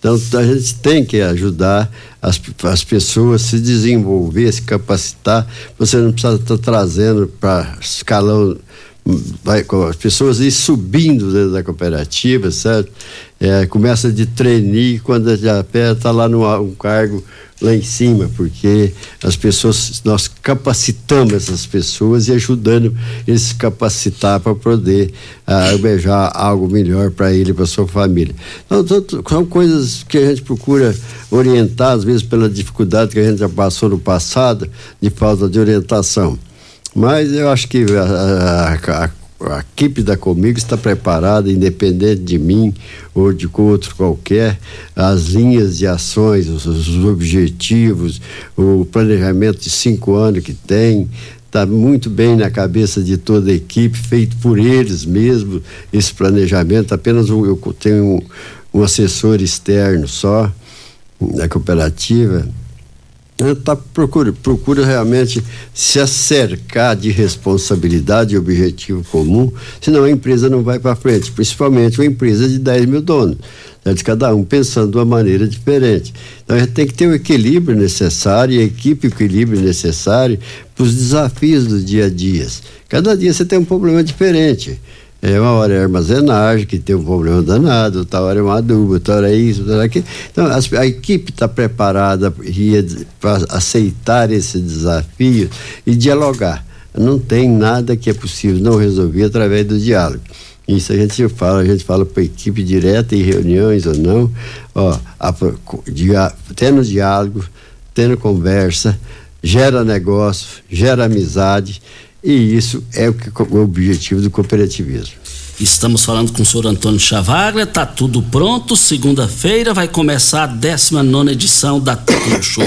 Então a gente tem que ajudar as, as pessoas a se desenvolver, se capacitar. Você não precisa estar trazendo para escalão vai, as pessoas ir subindo dentro da cooperativa, certo? É, começa de trainee quando já está lá num um cargo lá em cima, porque as pessoas, nós capacitamos essas pessoas e ajudando eles se capacitar para poder uh, almejar algo melhor para ele e para sua família. Então, são coisas que a gente procura orientar, às vezes pela dificuldade que a gente já passou no passado, de falta de orientação. Mas eu acho que a, a, a equipe da Comigo está preparada, independente de mim ou de outro qualquer, as linhas de ações, os, os objetivos, o planejamento de cinco anos que tem, está muito bem na cabeça de toda a equipe, feito por eles mesmo, esse planejamento. Apenas eu tenho um, um assessor externo só da cooperativa tá, procura, procura realmente se acercar de responsabilidade e objetivo comum, senão a empresa não vai para frente, principalmente uma empresa de 10 mil donos, né, de cada um pensando de uma maneira diferente. Então a gente tem que ter o equilíbrio necessário e a equipe o equilíbrio necessário para os desafios do dia a dia. Cada dia você tem um problema diferente. É, uma hora é armazenagem, que tem um problema danado, outra hora é uma adubo, outra hora é isso, outra hora é aquilo. Então, as, a equipe está preparada para aceitar esse desafio e dialogar. Não tem nada que é possível não resolver através do diálogo. Isso a gente fala, a gente fala para a equipe direta em reuniões ou não, ó, a, dia, tendo diálogo, tendo conversa, gera negócio, gera amizade e isso é o, que, o objetivo do cooperativismo. Estamos falando com o senhor Antônio Chavaglia, tá tudo pronto. Segunda-feira vai começar a 19 edição da Tecno Show.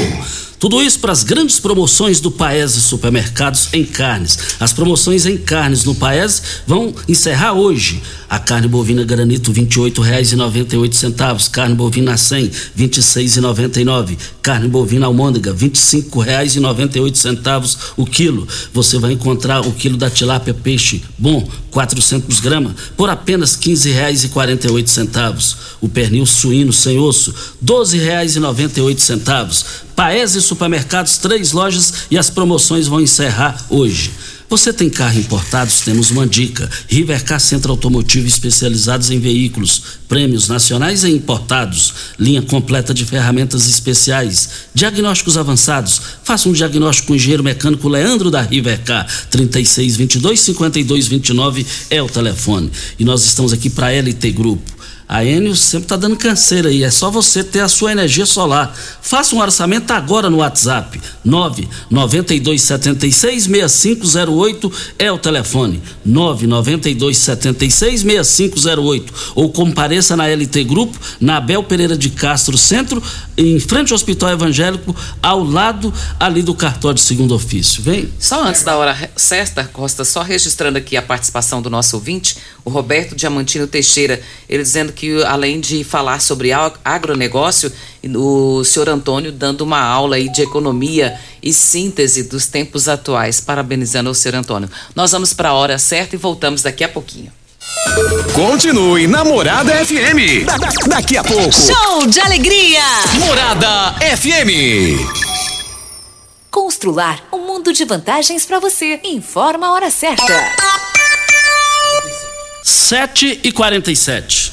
Tudo isso para as grandes promoções do Paese Supermercados em carnes. As promoções em carnes no Paese vão encerrar hoje. A carne bovina granito R$ 28,98, carne bovina 100 R$ 26,99, carne bovina almôndega R$ 25,98 o quilo. Você vai encontrar o quilo da tilápia peixe bom 400 gramas por apenas R$ 15,48. O pernil suíno sem osso R$ 12,98. Paese Supermercados, três lojas e as promoções vão encerrar hoje. Você tem carro importados? Temos uma dica. Rivercar Centro Automotivo especializados em veículos, prêmios nacionais e importados, linha completa de ferramentas especiais, diagnósticos avançados. Faça um diagnóstico com o engenheiro mecânico Leandro da Rivercar. 3622 5229 é o telefone. E nós estamos aqui para LT Grupo. A Enio sempre está dando canseira aí. É só você ter a sua energia solar. Faça um orçamento agora no WhatsApp. 992766508 é o telefone. 992766508. Ou compareça na LT Grupo, na Abel Pereira de Castro Centro, em frente ao Hospital Evangélico, ao lado ali do cartório de segundo ofício. Vem. Só antes da hora certa, Costa, só registrando aqui a participação do nosso ouvinte, o Roberto Diamantino Teixeira, ele dizendo que que além de falar sobre agronegócio, o senhor Antônio dando uma aula aí de economia e síntese dos tempos atuais. Parabenizando o senhor Antônio. Nós vamos para a hora certa e voltamos daqui a pouquinho. Continue Namorada FM. Da, da, daqui a pouco. Show de alegria. Morada FM. Constrular um mundo de vantagens para você. Informa a hora certa. 7 e 47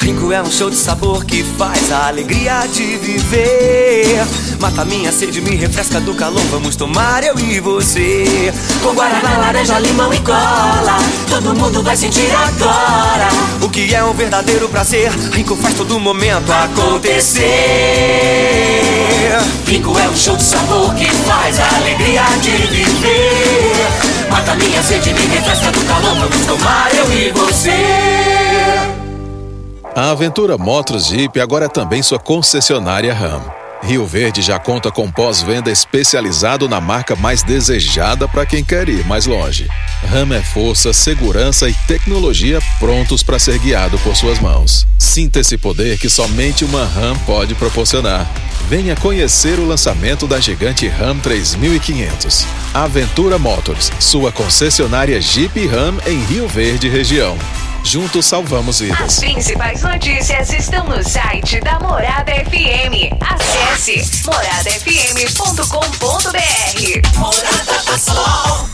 Rico é um show de sabor que faz a alegria de viver. Mata minha sede, me refresca do calor. Vamos tomar eu e você. Com guaraná, laranja, limão e cola. Todo mundo vai sentir agora. O que é um verdadeiro prazer. Rico faz todo momento acontecer. Rico é um show de sabor que faz a alegria de viver. Mata minha sede, me refresca do calor. Vamos tomar eu e você. A Aventura Motos Jeep agora é também sua concessionária RAM. Rio Verde já conta com pós-venda especializado na marca mais desejada para quem quer ir mais longe. RAM é força, segurança e tecnologia prontos para ser guiado por suas mãos. Sinta esse poder que somente uma RAM pode proporcionar. Venha conhecer o lançamento da gigante RAM 3500. Aventura Motors, sua concessionária Jeep Ram em Rio Verde região. Juntos salvamos vidas. As principais notícias estão no site da Morada FM. Acesse moradafm.com.br. Morada Sol.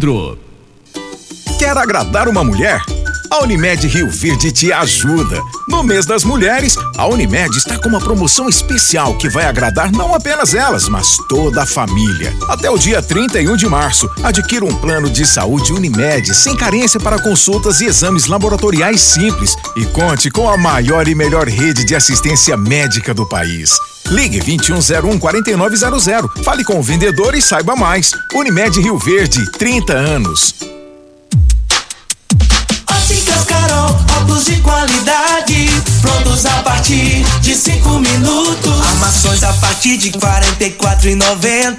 Quer agradar uma mulher? A Unimed Rio Verde te ajuda. No mês das mulheres, a Unimed está com uma promoção especial que vai agradar não apenas elas, mas toda a família. Até o dia 31 de março, adquira um plano de saúde Unimed sem carência para consultas e exames laboratoriais simples e conte com a maior e melhor rede de assistência médica do país. Ligue 2101 4900. Fale com o vendedor e saiba mais. Unimed Rio Verde, 30 anos. Óticas Carol, óculos de qualidade, prontos a partir de 5 minutos. Armações a partir de 44,90.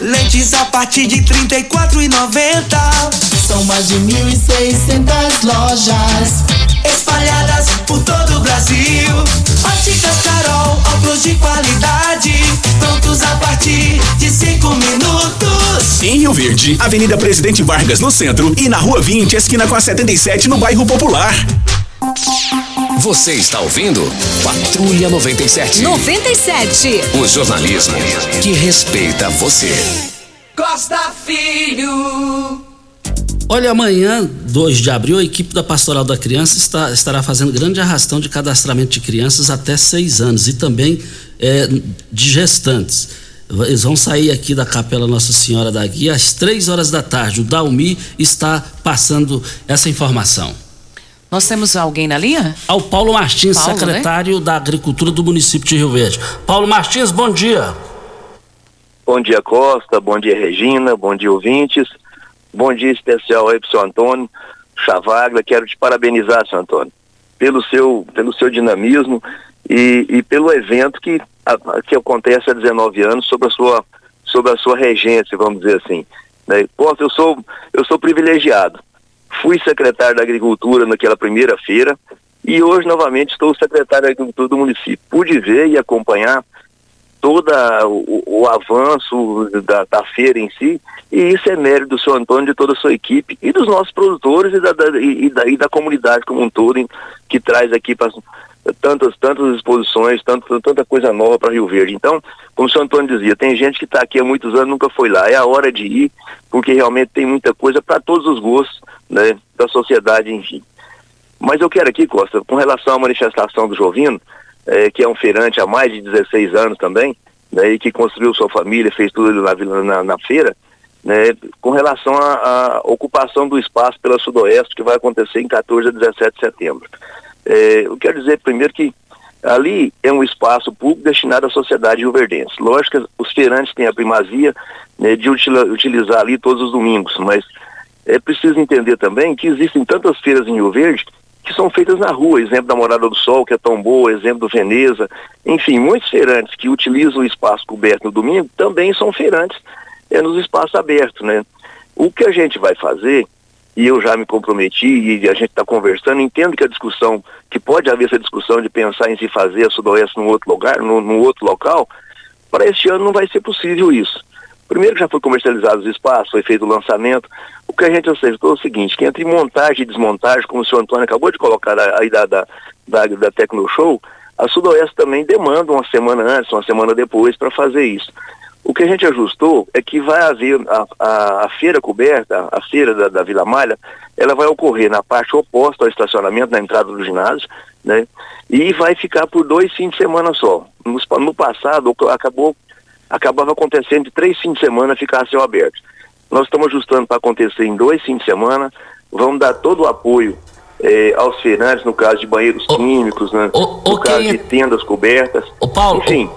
Lentes a partir de 34,90. São mais de 1.600 lojas Verde, Avenida Presidente Vargas no centro e na Rua 20, esquina com a 77 no bairro Popular. Você está ouvindo Patrulha 97. 97. O jornalismo que respeita você. Costa Filho. Olha, amanhã, 2 de abril, a equipe da Pastoral da Criança está, estará fazendo grande arrastão de cadastramento de crianças até 6 anos e também é, de gestantes. Eles vão sair aqui da Capela Nossa Senhora da Guia às 3 horas da tarde. O Dalmi está passando essa informação. Nós temos alguém na linha? Ao Paulo Martins, Paulo, secretário da Agricultura do município de Rio Verde. Paulo Martins, bom dia. Bom dia, Costa. Bom dia, Regina. Bom dia, ouvintes. Bom dia especial aí pro seu Antônio Chavaglia. Quero te parabenizar, seu Antônio, pelo seu, pelo seu dinamismo e, e pelo evento que, a, que acontece há 19 anos sobre a sua, sobre a sua regência, vamos dizer assim. Né? Costa, eu sou, eu sou privilegiado. Fui secretário da Agricultura naquela primeira feira e hoje novamente estou secretário da Agricultura do município. Pude ver e acompanhar todo o, o avanço da, da, feira em si, e isso é mérito do seu Antônio, de toda a sua equipe, e dos nossos produtores e da, da e, e da, comunidade como um todo, em, que traz aqui pra, tantas, tantas exposições, tanto, tanta coisa nova para Rio Verde. Então, como o seu Antônio dizia, tem gente que está aqui há muitos anos nunca foi lá, é a hora de ir, porque realmente tem muita coisa para todos os gostos né, da sociedade, enfim. Mas eu quero aqui, Costa, com relação à manifestação do Jovino, é, que é um feirante há mais de 16 anos também, né, e que construiu sua família, fez tudo na, na, na feira, né, com relação à ocupação do espaço pela Sudoeste, que vai acontecer em 14 a 17 de setembro. É, eu quero dizer primeiro que ali é um espaço público destinado à sociedade rioverdense. Lógico que os feirantes têm a primazia né, de utilizar ali todos os domingos, mas é preciso entender também que existem tantas feiras em Rio Verde que são feitas na rua, exemplo da Morada do Sol, que é tão boa, exemplo do Veneza, enfim, muitos feirantes que utilizam o espaço coberto no domingo também são feirantes é, nos espaços abertos, né? O que a gente vai fazer, e eu já me comprometi e a gente está conversando, entendo que a discussão, que pode haver essa discussão de pensar em se fazer a Sudoeste num outro lugar, num, num outro local, para este ano não vai ser possível isso. Primeiro já foi comercializado os espaços, foi feito o lançamento. O que a gente acertou é o seguinte, que entre montagem e desmontagem, como o senhor Antônio acabou de colocar aí da, da, da, da Tecno Show, a Sudoeste também demanda uma semana antes, uma semana depois para fazer isso. O que a gente ajustou é que vai haver a, a, a feira coberta, a feira da, da, Vila Malha, ela vai ocorrer na parte oposta ao estacionamento, na entrada do ginásio, né? E vai ficar por dois fins de semana só. No, no passado, acabou, acabava acontecendo de três fins de semana ficar a céu aberto. Nós estamos ajustando para acontecer em dois fins de semana, vamos dar todo o apoio eh, aos feirantes, no caso de banheiros químicos, né? no caso de tendas cobertas. Paulo, Enfim.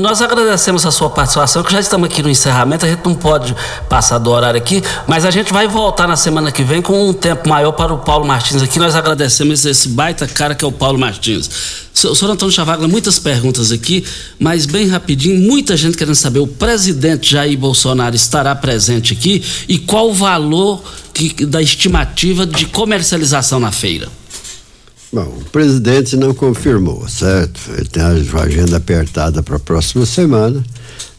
Nós agradecemos a sua participação, que já estamos aqui no encerramento, a gente não pode passar do horário aqui, mas a gente vai voltar na semana que vem com um tempo maior para o Paulo Martins aqui. Nós agradecemos esse baita cara que é o Paulo Martins. Senhor Antônio Chavagla, muitas perguntas aqui, mas bem rapidinho, muita gente querendo saber, o presidente Jair Bolsonaro estará presente aqui e qual o valor que, da estimativa de comercialização na feira? Bom, o presidente não confirmou, certo? Ele tem a agenda apertada para a próxima semana.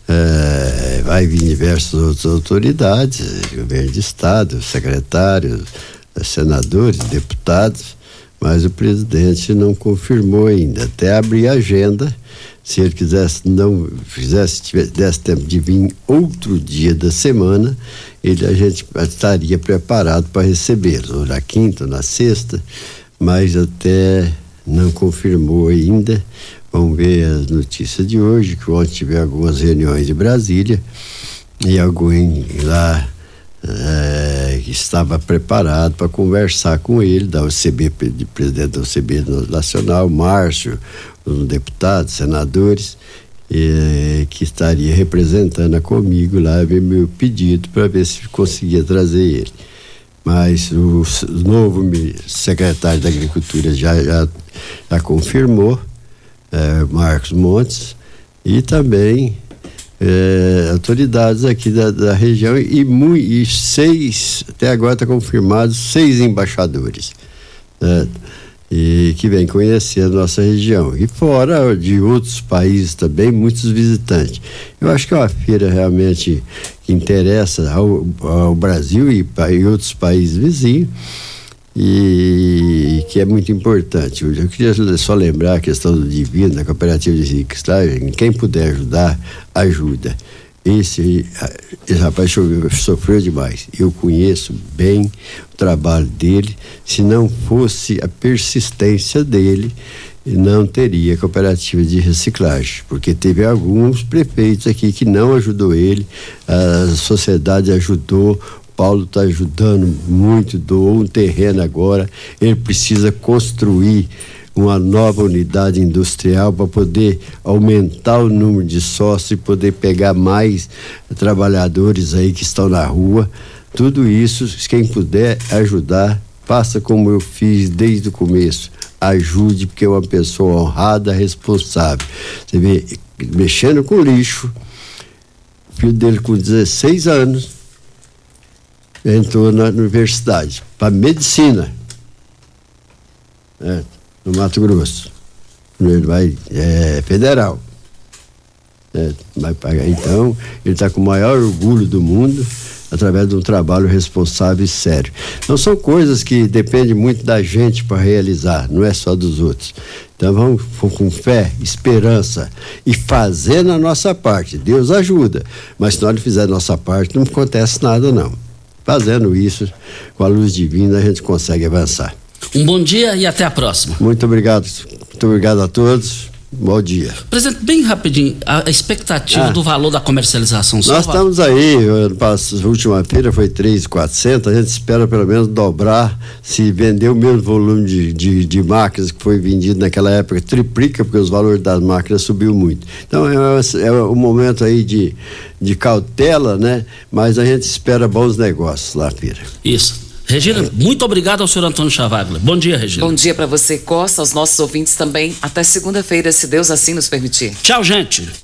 É, vai vir diversas outras autoridades, governo de estado, secretários, senadores, deputados, mas o presidente não confirmou ainda. Até abrir a agenda, se ele quisesse não fizesse tivesse tempo de vir outro dia da semana, ele a gente estaria preparado para recebê-lo, na quinta, na sexta mas até não confirmou ainda. Vamos ver as notícias de hoje, que ontem tive algumas reuniões em Brasília e alguém lá é, estava preparado para conversar com ele, da OCB, de presidente da OCB Nacional, Márcio, os deputados, senadores, e, que estaria representando comigo lá, ver meu pedido para ver se conseguia trazer ele mas o novo secretário da Agricultura já, já, já confirmou, é, Marcos Montes, e também é, autoridades aqui da, da região e, e, seis, até agora está confirmado, seis embaixadores. Né? E que vem conhecer a nossa região. E fora de outros países também, muitos visitantes. Eu acho que é uma feira realmente que interessa ao, ao Brasil e, e outros países vizinhos e que é muito importante. Eu queria só lembrar a questão do divino, da cooperativa de reciclagem, quem puder ajudar, ajuda. Esse, esse rapaz sofreu demais. Eu conheço bem o trabalho dele. Se não fosse a persistência dele, não teria cooperativa de reciclagem, porque teve alguns prefeitos aqui que não ajudou ele, a sociedade ajudou, Paulo está ajudando muito, doou um terreno agora, ele precisa construir uma nova unidade industrial para poder aumentar o número de sócios e poder pegar mais trabalhadores aí que estão na rua. Tudo isso, quem puder ajudar, faça como eu fiz desde o começo. Ajude, porque é uma pessoa honrada, responsável. Você vê, mexendo com lixo, o filho dele com 16 anos entrou na universidade para medicina. No Mato Grosso. Ele vai, é federal. É, vai pagar. Então, ele está com o maior orgulho do mundo através de um trabalho responsável e sério. Não são coisas que dependem muito da gente para realizar, não é só dos outros. Então vamos com fé, esperança e fazendo a nossa parte. Deus ajuda, mas se nós não fizer a nossa parte, não acontece nada não. Fazendo isso, com a luz divina, a gente consegue avançar. Um bom dia e até a próxima. Muito obrigado. Muito obrigado a todos. Bom dia. Presidente, bem rapidinho, a expectativa ah, do valor da comercialização. Nós estamos aí, a última feira foi 3,400, a gente espera pelo menos dobrar, se vender o mesmo volume de, de, de, máquinas que foi vendido naquela época, triplica, porque os valores das máquinas subiu muito. Então é, é um momento aí de, de cautela, né? Mas a gente espera bons negócios lá, feira. Isso. Regina, muito obrigado ao senhor Antônio Chavaglia. Bom dia, Regina. Bom dia para você, Costa, aos nossos ouvintes também. Até segunda-feira, se Deus assim nos permitir. Tchau, gente.